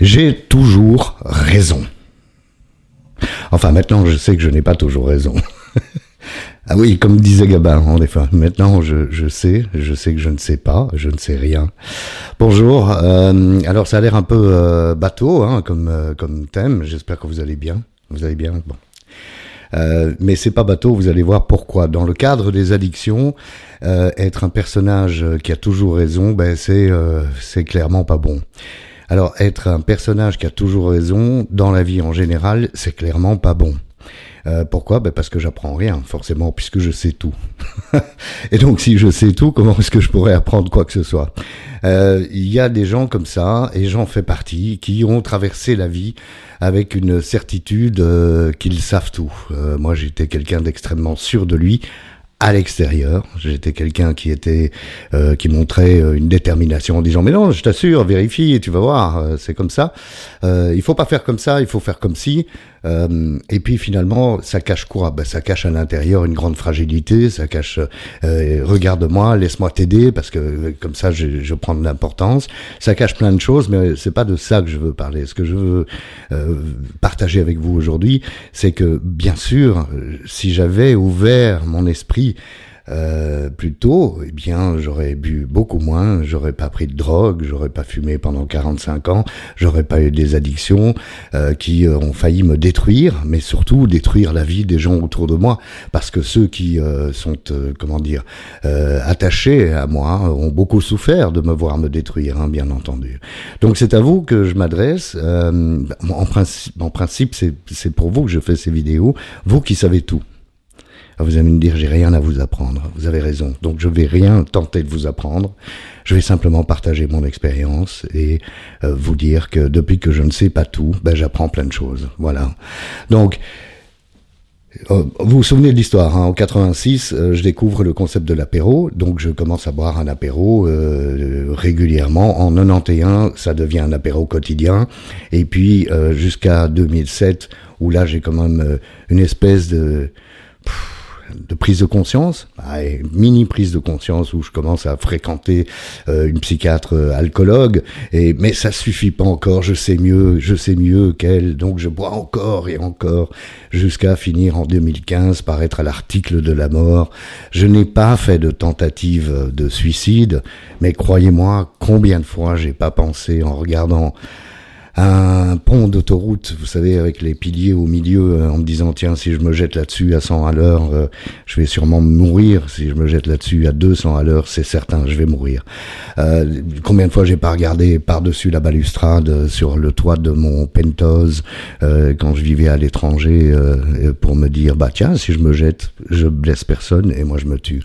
J'ai toujours raison. Enfin, maintenant, je sais que je n'ai pas toujours raison. ah oui, comme disait Gabin, en effet. Maintenant, je, sais, je sais que je ne sais pas, je ne sais rien. Bonjour. Euh, alors, ça a l'air un peu euh, bateau, hein, comme, euh, comme thème. J'espère que vous allez bien. Vous allez bien? Bon. Euh, mais c'est pas bateau, vous allez voir pourquoi. Dans le cadre des addictions, être un personnage qui a toujours raison, ben c'est c'est clairement pas bon. Alors être un personnage qui a toujours raison dans la vie en général, c'est clairement pas bon. Euh, pourquoi? Ben Parce que j'apprends rien, forcément, puisque je sais tout. et donc, si je sais tout, comment est-ce que je pourrais apprendre quoi que ce soit? Euh, Il y a des gens comme ça, et j'en fais partie, qui ont traversé la vie avec une certitude euh, qu'ils savent tout. moi, j'étais quelqu'un d'extrêmement sûr de lui, à l'extérieur. J'étais quelqu'un qui était euh, qui montrait euh, une détermination en disant mais non, je t'assure, vérifie tu vas voir, euh, c'est comme ça. Euh, il faut pas faire comme ça, il faut faire comme si. Euh, et puis finalement, ça cache quoi? Ben, Ça cache à l'intérieur une grande fragilité, ça cache euh, regarde-moi, laisse-moi t'aider, parce que euh, comme ça je, je prends de l'importance. Ça cache plein de choses, mais c'est pas de ça que je veux parler. Ce que je veux euh, partager avec vous aujourd'hui, c'est que bien sûr, si j'avais ouvert mon esprit euh, plus tôt, eh bien, j'aurais bu beaucoup moins, j'aurais pas pris de drogue, j'aurais pas fumé pendant 45 ans, j'aurais pas eu des addictions euh, qui euh, ont failli me détruire, mais surtout détruire la vie des gens autour de moi, parce que ceux qui euh, sont, comment dire, attachés à moi ont beaucoup souffert de me voir me détruire, hein, bien entendu. Donc c'est à vous que je m'adresse. en principe, en principe, c'est pour vous que je fais ces vidéos, vous qui savez tout. Ah, vous allez me dire, j'ai rien à vous apprendre. Vous avez raison. Donc je vais rien tenter de vous apprendre. Je vais simplement partager mon expérience et euh, vous dire que depuis que je ne sais pas tout, ben, j'apprends plein de choses. Voilà. Donc, euh, vous vous souvenez de l'histoire, hein, en 86, euh, je découvre le concept de l'apéro, donc je commence à boire un apéro régulièrement. En 91, ça devient un apéro quotidien, et puis jusqu'à 2007, où là j'ai quand même une espèce de de prise de conscience, bah, mini prise de conscience où je commence à fréquenter euh, une psychiatre euh, alcoologue, et mais ça suffit pas encore. Je sais mieux, je sais mieux qu'elle, donc je bois encore et encore jusqu'à finir en 2015 par être à l'article de la mort. Je n'ai pas fait de tentative de suicide, mais croyez-moi, combien de fois j'ai pas pensé en regardant un pont d'autoroute, vous savez, avec les piliers au milieu, euh, en me disant tiens, si je me jette là-dessus à 100 à l'heure, euh, je vais sûrement mourir. Si je me jette là-dessus à 200 à l'heure, c'est certain, je vais mourir. Euh, combien de fois j'ai pas regardé par-dessus la balustrade sur le toit de mon penthouse quand je vivais à l'étranger pour me dire bah tiens, si je me jette, je blesse personne et moi je me tue.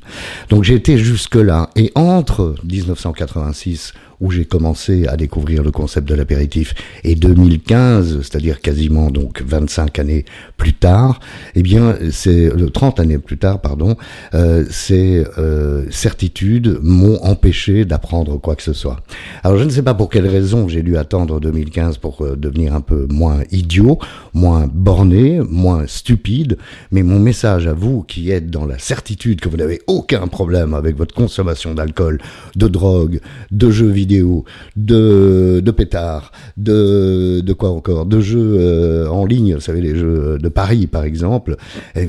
Donc j'ai été jusque là et entre 1986 où j'ai commencé à découvrir le concept de l'apéritif. Et 2015, c'est-à-dire quasiment donc 25 années plus tard, eh bien, c'est le 30 années plus tard, pardon, euh, ces euh, certitudes m'ont empêché d'apprendre quoi que ce soit. Alors, je ne sais pas pour quelle raison j'ai dû attendre 2015 pour euh, devenir un peu moins idiot, moins borné, moins stupide, mais mon message à vous qui êtes dans la certitude que vous n'avez aucun problème avec votre consommation d'alcool, de drogue, de jeux vidéo, de, de pétards, de, de quoi encore, de jeux euh, en ligne, vous savez, les jeux de Paris par exemple. Euh,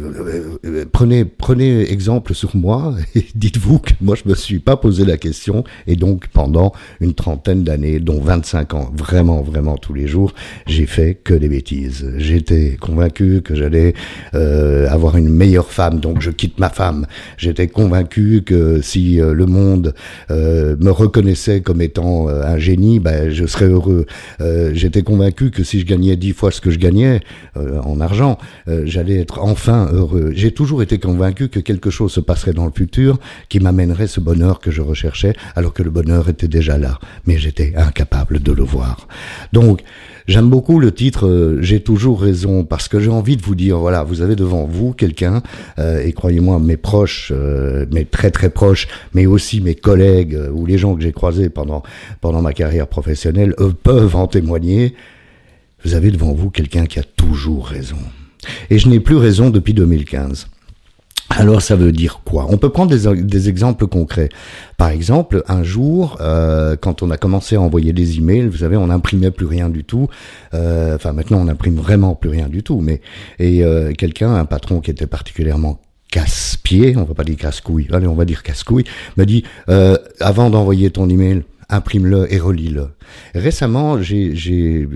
euh, prenez, prenez exemple sur moi et dites-vous que moi je me suis pas posé la question et donc pendant une trentaine d'années, dont 25 ans, vraiment, vraiment tous les jours, j'ai fait que des bêtises. J'étais convaincu que j'allais avoir une meilleure femme, donc je quitte ma femme. J'étais convaincu que si le monde me reconnaissait comme étant euh, un génie, ben, je serais heureux. Euh, j'étais convaincu que si je gagnais dix fois ce que je gagnais euh, en argent, j'allais être enfin heureux. J'ai toujours été convaincu que quelque chose se passerait dans le futur qui m'amènerait ce bonheur que je recherchais, alors que le bonheur était déjà là, mais j'étais incapable de le voir. Donc, J'aime beaucoup le titre euh, J'ai toujours raison parce que j'ai envie de vous dire voilà, vous avez devant vous quelqu'un euh, et croyez-moi mes proches, euh, mes très très proches, mais aussi mes collègues ou les gens que j'ai croisés pendant pendant ma carrière professionnelle eux peuvent en témoigner. Vous avez devant vous quelqu'un qui a toujours raison. Et je n'ai plus raison depuis 2015. Alors ça veut dire quoi? On peut prendre des, des, exemples concrets. Par exemple, un jour, euh, quand on a commencé à envoyer des emails, vous savez, on n'imprimait plus rien du tout. Euh, enfin, maintenant, on n'imprime vraiment plus rien du tout. Mais et euh, quelqu'un, un patron qui était particulièrement casse-pied, on va pas dire casse-couille, allez, on va dire casse-couille, m'a dit euh, avant d'envoyer ton email, imprime-le et relis-le. Récemment, j'ai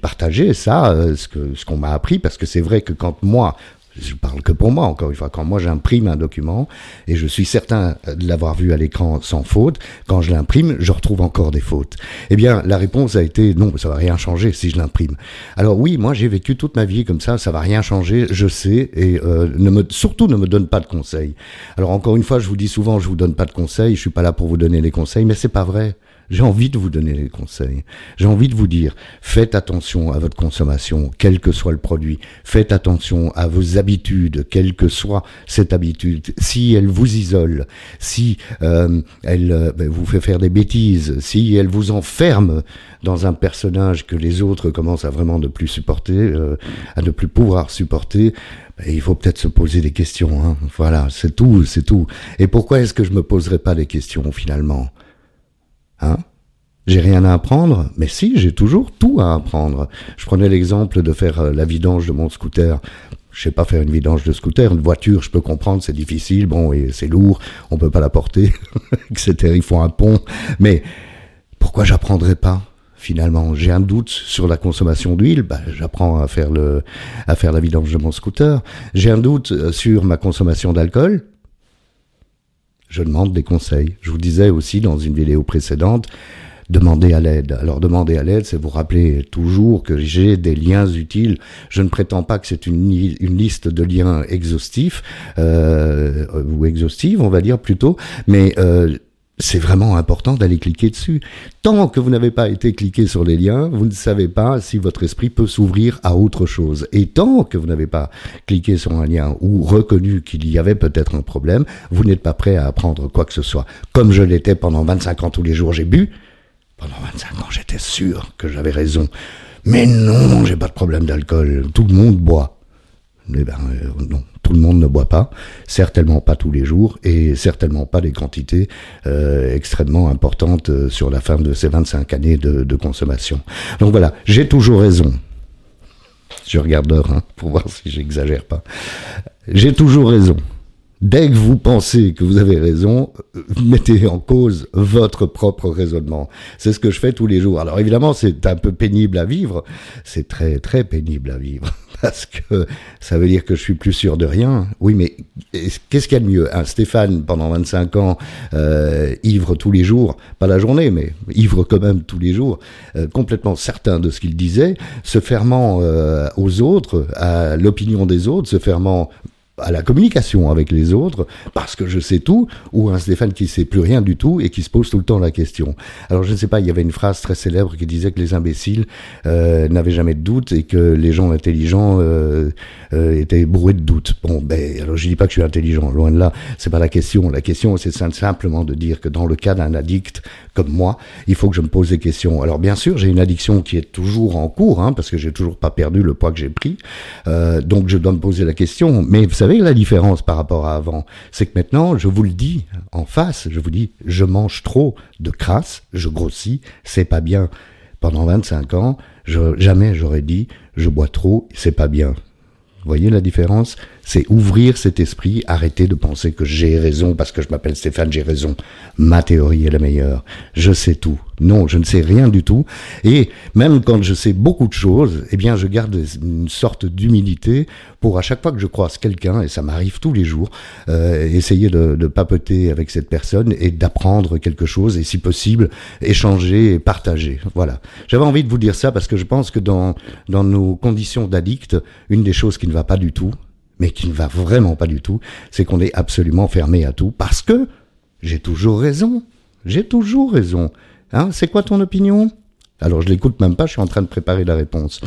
partagé ça, euh, ce ce qu'on m'a appris, parce que c'est vrai que quand moi, je parle que pour moi, encore une fois, quand moi j'imprime un document, et je suis certain de l'avoir vu à l'écran sans faute, quand je l'imprime, je retrouve encore des fautes. Eh bien, la réponse a été non, ça va rien changer si je l'imprime. Alors oui, moi j'ai vécu toute ma vie comme ça, ça va rien changer, je sais, et euh, ne me, surtout ne me donne pas de conseils. Alors encore une fois, je vous dis souvent, je vous donne pas de conseils, je suis pas là pour vous donner des conseils, mais c'est pas vrai. J'ai envie de vous donner des conseils. J'ai envie de vous dire, faites attention à votre consommation, quel que soit le produit. Faites attention à vos habitudes, quelle que soit cette habitude. Si elle vous isole, si euh, elle euh, ben, vous fait faire des bêtises, si elle vous enferme dans un personnage que les autres commencent à vraiment ne plus supporter, euh, à ne plus pouvoir supporter, ben, il faut peut-être se poser des questions. Hein. Voilà, c'est tout, c'est tout. Et pourquoi est-ce que je me poserai pas des questions finalement? Hein? J'ai rien à apprendre, mais si, j'ai toujours tout à apprendre. Je prenais l'exemple de faire euh, la vidange de mon scooter. Je sais pas faire une vidange de scooter, une voiture, je peux comprendre, c'est difficile, bon, et c'est lourd, on peut pas la porter, etc. Il faut un pont, mais pourquoi j'apprendrais pas Finalement, j'ai un doute sur la consommation d'huile, bah, j'apprends à faire le, à faire la vidange de mon scooter. J'ai un doute euh, sur ma consommation d'alcool, je demande des conseils. Je vous disais aussi dans une vidéo précédente, demandez à l'aide. Alors demander à l'aide, c'est vous rappeler toujours que j'ai des liens utiles. Je ne prétends pas que c'est une, une, liste de liens exhaustifs euh, ou exhaustive, on va dire plutôt, mais euh, c'est vraiment important d'aller cliquer dessus. Tant que vous n'avez pas été cliqué sur les liens, vous ne savez pas si votre esprit peut s'ouvrir à autre chose. Et tant que vous n'avez pas cliqué sur un lien ou reconnu qu'il y avait peut-être un problème, vous n'êtes pas prêt à apprendre quoi que ce soit. Comme je l'étais pendant 25 ans tous les jours, j'ai bu. Pendant 25 ans, j'étais sûr que j'avais raison. Mais non, j'ai pas de problème d'alcool. Tout le monde boit. Eh ben, euh, non, tout le monde ne boit pas, certainement pas tous les jours et certainement pas des quantités euh, extrêmement importantes euh, sur la fin de ces 25 années de, consommation. Donc voilà, j'ai toujours raison. Je regarde l'heure hein, pour voir si j'exagère pas. J'ai toujours raison. Dès que vous pensez que vous avez raison, euh, mettez en cause votre propre raisonnement. C'est ce que je fais tous les jours. Alors évidemment, c'est un peu pénible à vivre. C'est très très pénible à vivre parce que ça veut dire que je suis plus sûr de rien. Oui, mais qu'est-ce qu'il y a de mieux? Stéphane, pendant 25 ans, euh, ivre tous les jours, pas la journée, mais ivre quand même tous les jours, euh, complètement certain de ce qu'il disait, se fermant aux autres, à l'opinion des autres, se fermant à la communication avec les autres, parce que je sais tout, ou un Stéphane qui sait plus rien du tout et qui se pose tout le temps la question. Alors je ne sais pas, il y avait une phrase très célèbre qui disait que les imbéciles euh, n'avaient jamais de doute et que les gens intelligents euh, euh, étaient bourrés de doutes. Bon, ben alors je dis pas que je suis intelligent, loin de là, c'est pas la question. La question c'est simplement de dire que dans le cas d'un addict comme moi, il faut que je me pose des questions. Alors bien sûr, j'ai une addiction qui est toujours en cours, hein, parce que j'ai toujours pas perdu le poids que j'ai pris, euh, donc je dois me poser la question. Mais vous savez la différence par rapport à avant? C'est que maintenant, je vous le dis en face, je vous dis, je mange trop de crasse, je grossis, c'est pas bien. Pendant 25 ans, jamais j'aurais dit, je bois trop, c'est pas bien. Vous voyez la différence? C'est ouvrir cet esprit, arrêter de penser que j'ai raison parce que je m'appelle Stéphane, j'ai raison. Ma théorie est la meilleure. Je sais tout. Non, je ne sais rien du tout. Et même quand je sais beaucoup de choses, eh bien, je garde une sorte d'humilité pour à chaque fois que je croise quelqu'un, et ça m'arrive tous les jours, euh, essayer de, de, papoter avec cette personne et d'apprendre quelque chose, et si possible, échanger et partager. Voilà. J'avais envie de vous dire ça parce que je pense que dans, dans nos conditions d'addict, une des choses qui ne va pas du tout, mais qui ne va vraiment pas du tout, c'est qu'on est absolument fermé à tout parce que j'ai toujours raison. J'ai toujours raison. Hein, c'est quoi ton opinion? Alors je l'écoute même pas, je suis en train de préparer la réponse.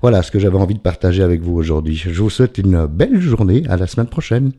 Voilà ce que j'avais envie de partager avec vous aujourd'hui. Je vous souhaite une belle journée, à la semaine prochaine.